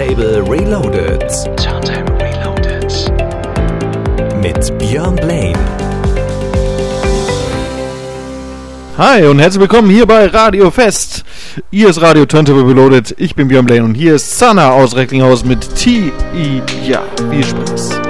Turntable Reloaded. Turntable Reloaded. Mit Björn Blaine. Hi und herzlich willkommen hier bei Radio Fest. Ihr ist Radio Turntable Reloaded. Ich bin Björn Blaine und hier ist Sana aus Recklinghausen mit T.I. Ja, viel Spaß.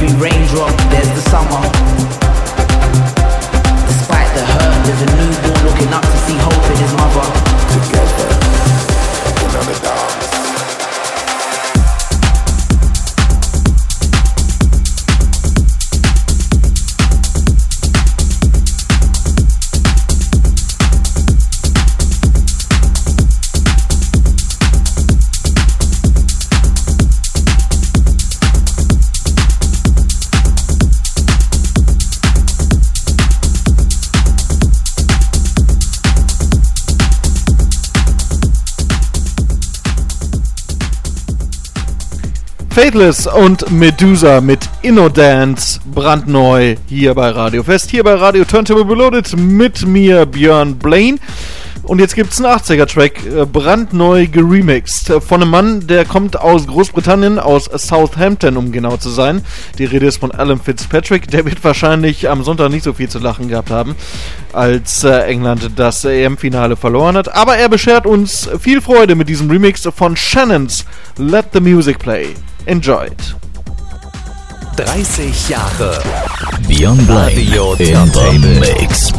every raindrop there's the summer. Faithless und Medusa mit InnoDance brandneu hier bei Radio Fest, hier bei Radio Turntable Beloaded mit mir Björn Blaine. Und jetzt gibt es einen 80er-Track, äh, brandneu geremixed, äh, von einem Mann, der kommt aus Großbritannien, aus Southampton, um genau zu sein. Die Rede ist von Alan Fitzpatrick, der wird wahrscheinlich am Sonntag nicht so viel zu lachen gehabt haben, als äh, England das EM-Finale verloren hat. Aber er beschert uns viel Freude mit diesem Remix von Shannons Let the Music Play. Enjoyed. 30 Jahre Beyond Radio in the Mix.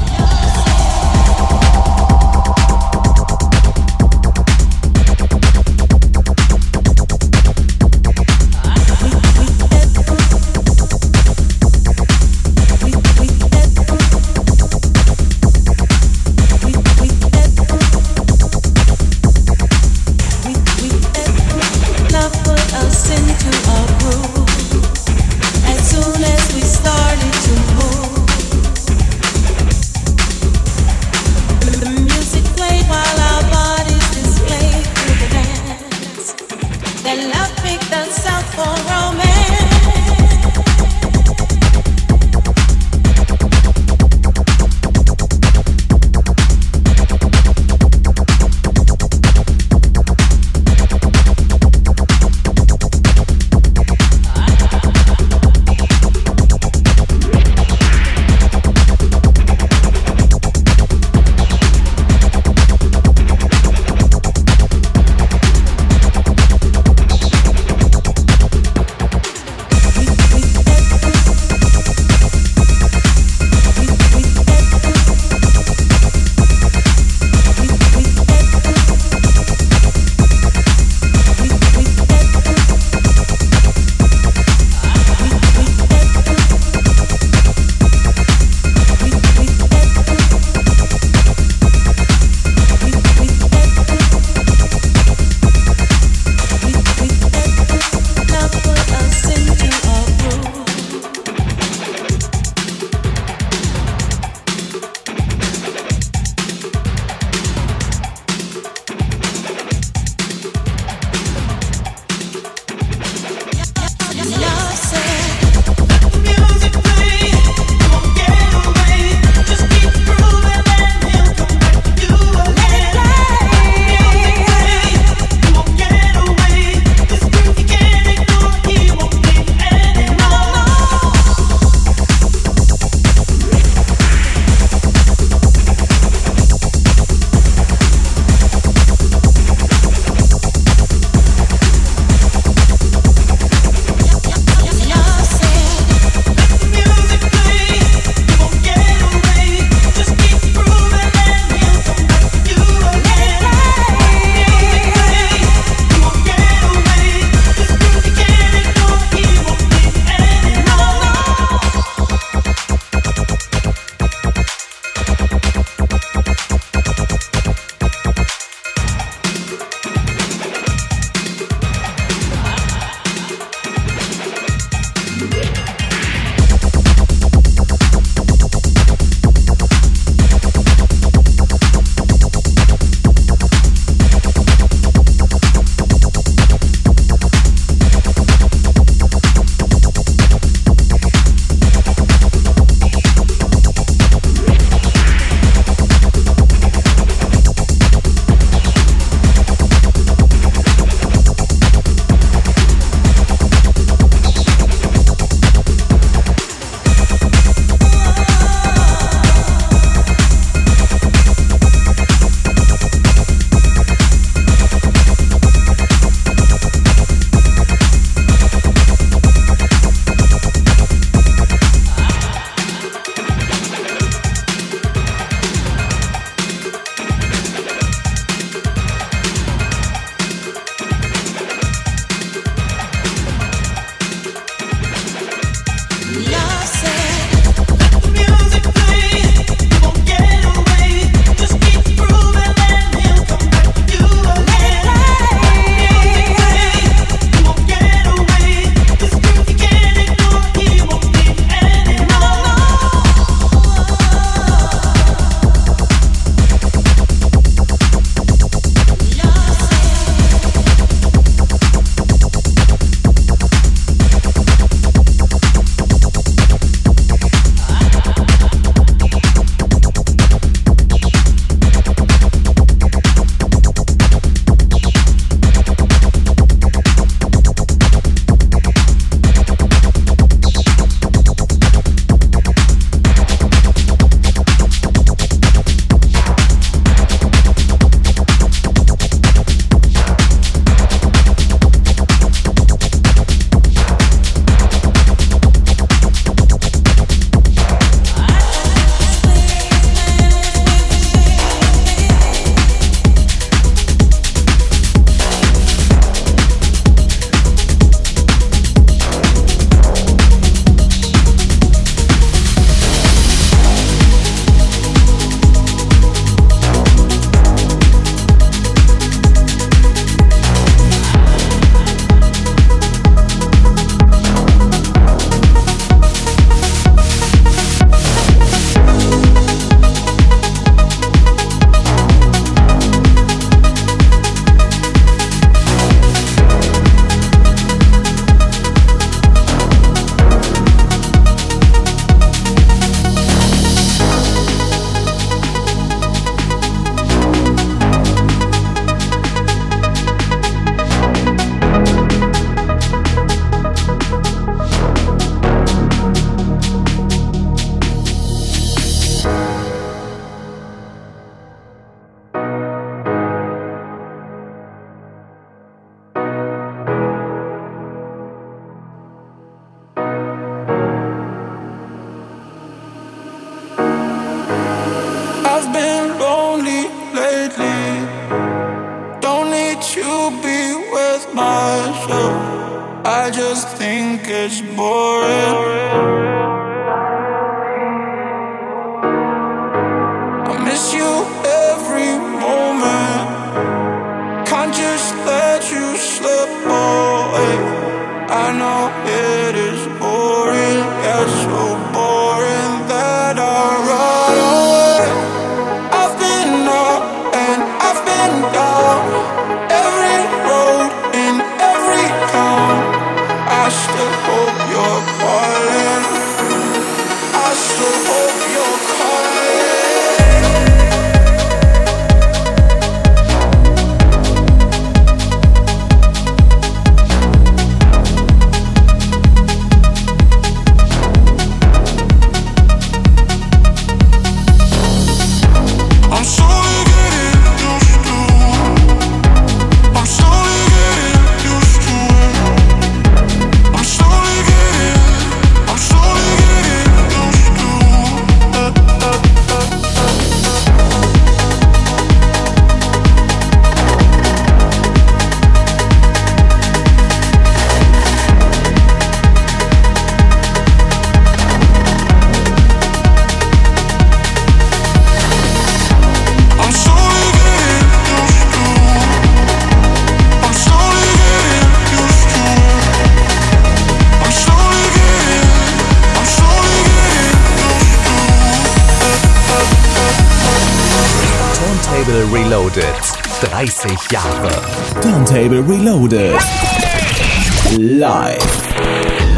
Reloaded. 30 Jahre. Turntable Reloaded. Live.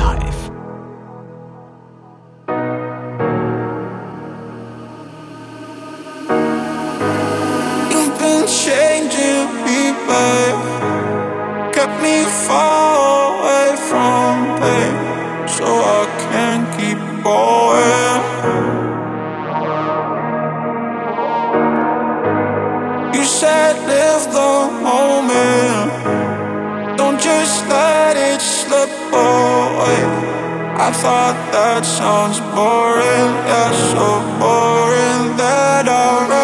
Thought that sounds boring, yeah, so boring that I.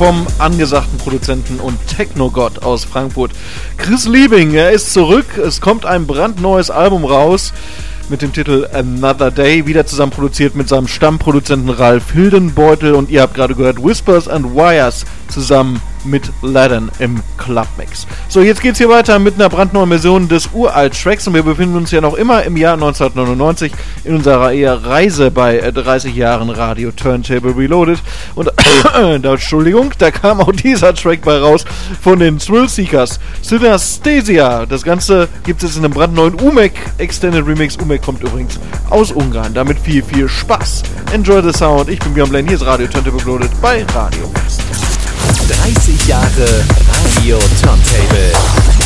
vom angesagten Produzenten und Technogott aus Frankfurt. Chris Liebing, er ist zurück. Es kommt ein brandneues Album raus mit dem Titel Another Day, wieder zusammen produziert mit seinem Stammproduzenten Ralf Hildenbeutel und ihr habt gerade gehört Whispers and Wires zusammen mit Laden im Clubmix. So, jetzt geht's hier weiter mit einer brandneuen Version des Uralt-Tracks und wir befinden uns ja noch immer im Jahr 1999 in unserer eher Reise bei 30 Jahren Radio Turntable Reloaded und da, Entschuldigung, da kam auch dieser Track bei raus von den Thrill Seekers. Synesthesia. Das Ganze gibt es in einem brandneuen UMEC Extended Remix. UMEC kommt übrigens aus Ungarn. Damit viel, viel Spaß. Enjoy the Sound. Ich bin Björn Blaine. Hier ist Radio Turntable Reloaded bei Radio West. 30 Jahre Radio Turntable.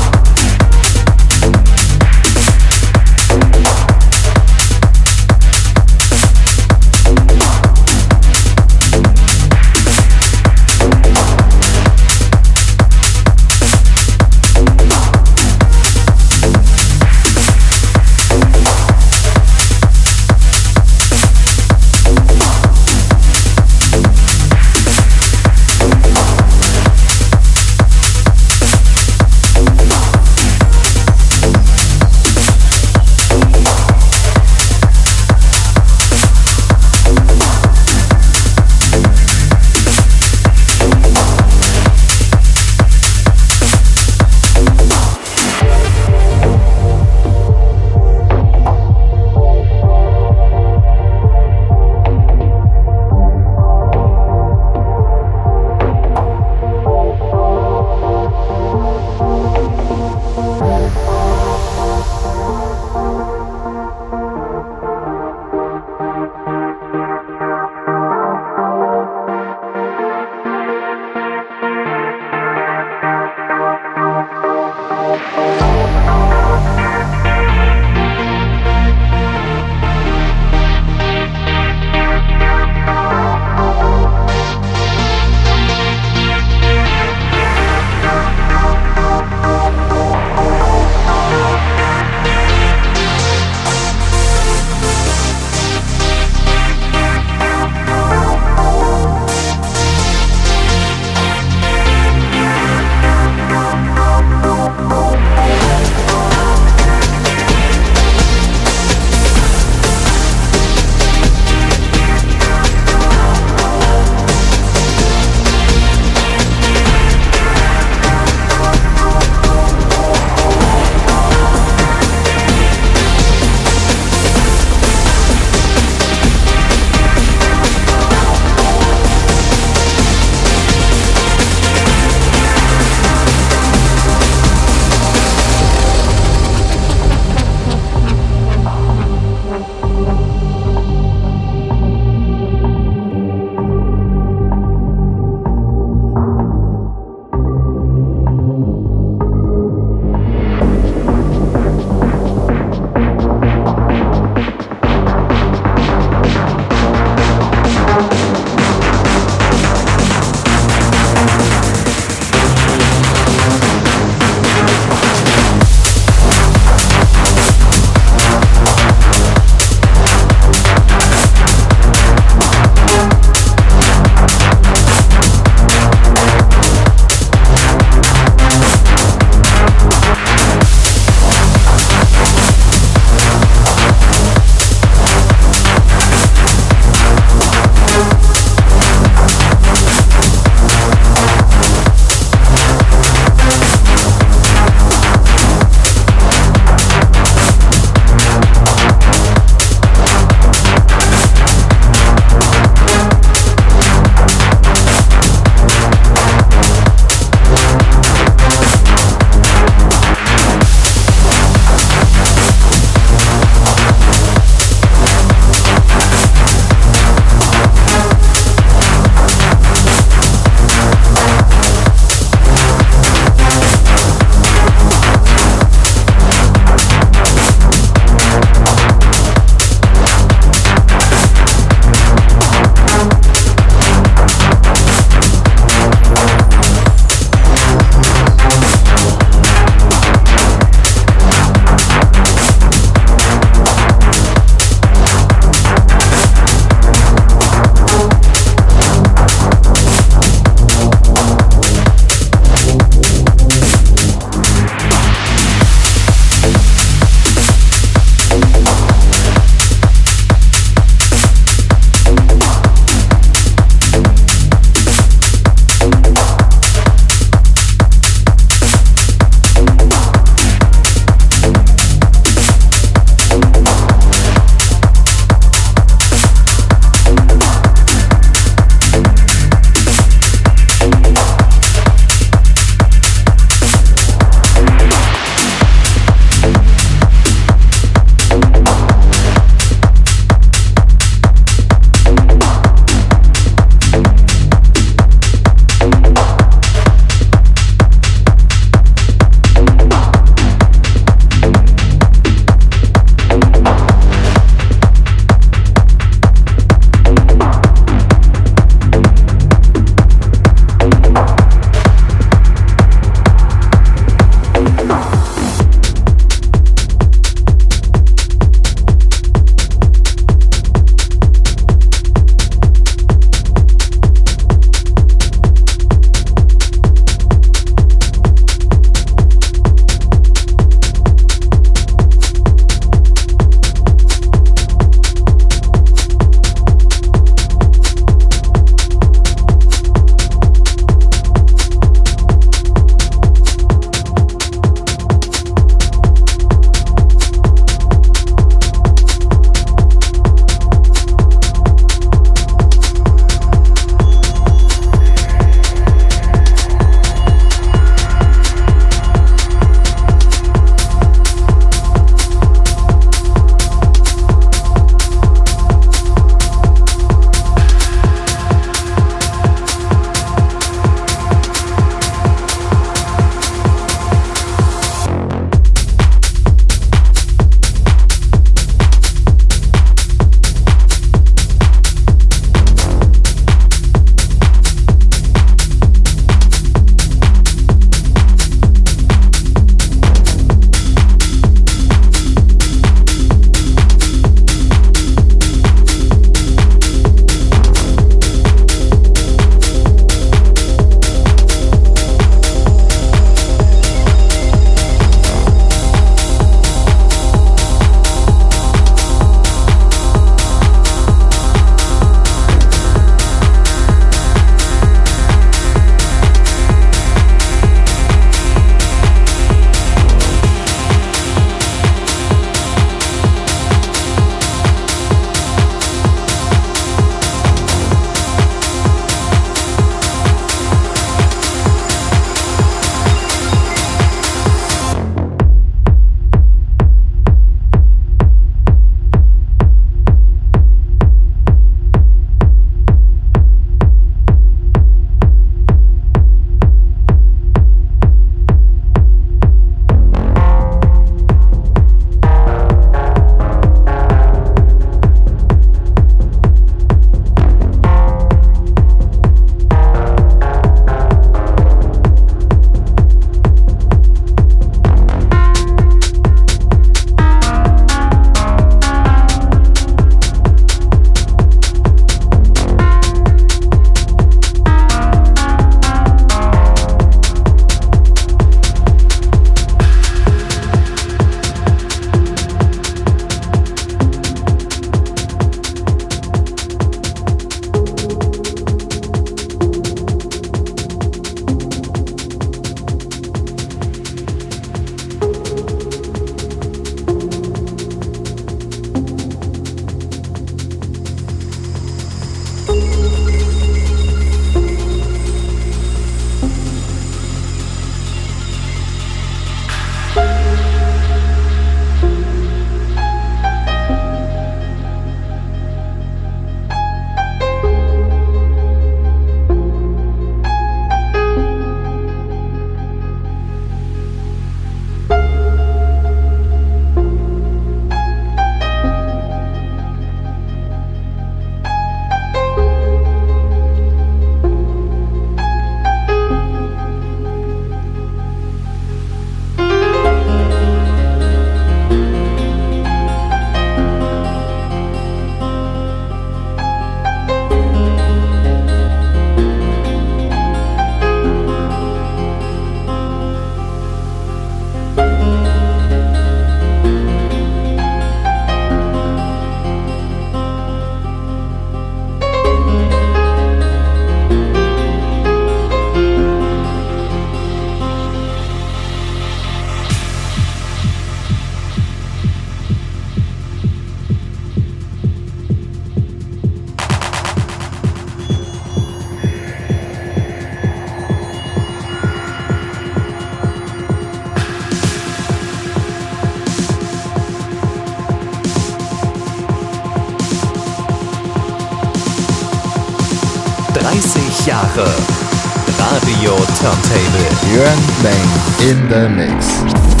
Turntable. Björn Blaine in the mix.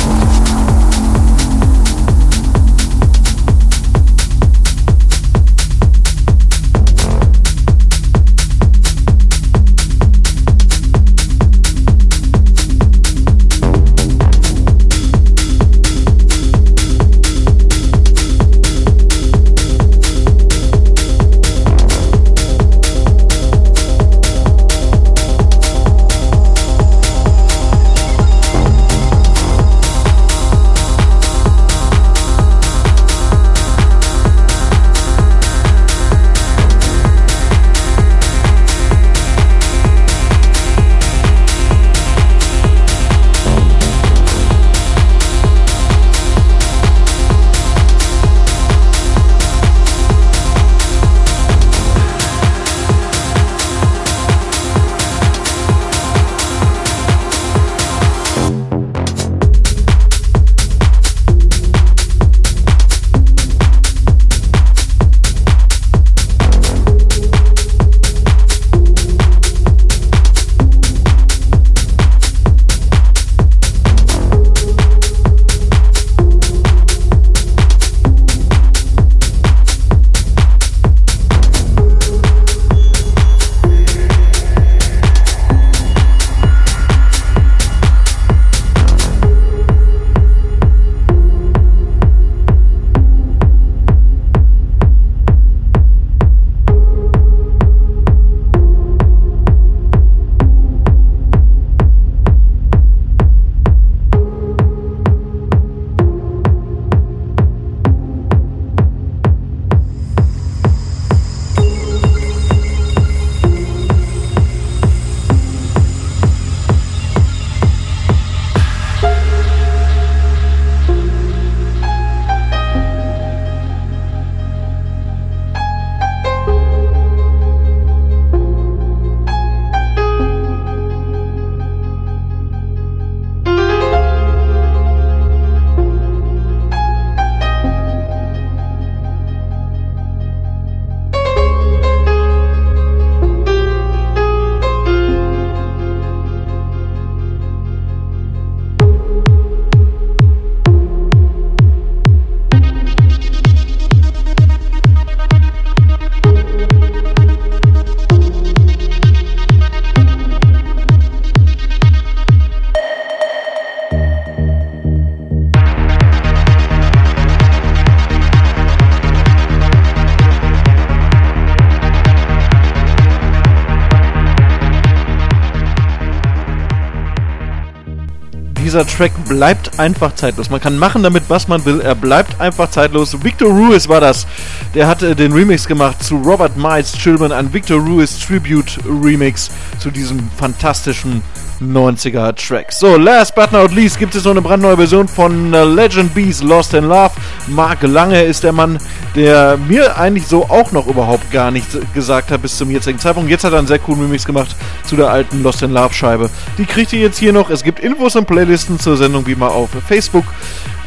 Dieser Track bleibt einfach zeitlos. Man kann machen damit, was man will. Er bleibt einfach zeitlos. Victor Ruiz war das. Der hat äh, den Remix gemacht zu Robert Miles Children, ein Victor Ruiz Tribute Remix zu diesem fantastischen 90er Tracks. So, last but not least gibt es noch eine brandneue Version von uh, Legend Bees Lost in Love. Mark Lange ist der Mann, der mir eigentlich so auch noch überhaupt gar nichts gesagt hat bis zum jetzigen Zeitpunkt. Jetzt hat er einen sehr coolen Remix gemacht zu der alten Lost in Love Scheibe. Die kriegt ihr jetzt hier noch. Es gibt Infos und Playlisten zur Sendung wie mal auf Facebook.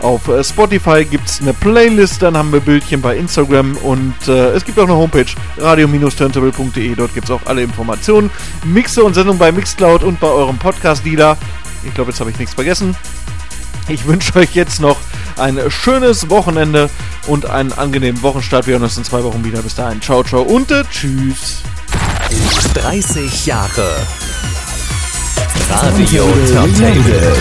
Auf äh, Spotify gibt es eine Playlist, dann haben wir Bildchen bei Instagram und äh, es gibt auch eine Homepage, radio-turntable.de. Dort gibt es auch alle Informationen. Mixe und Sendung bei Mixcloud und bei eurem Podcast-Dealer. Ich glaube, jetzt habe ich nichts vergessen. Ich wünsche euch jetzt noch ein schönes Wochenende und einen angenehmen Wochenstart. Wir hören uns in zwei Wochen wieder. Bis dahin. Ciao, ciao und äh, tschüss. 30 Jahre Radio Turntable.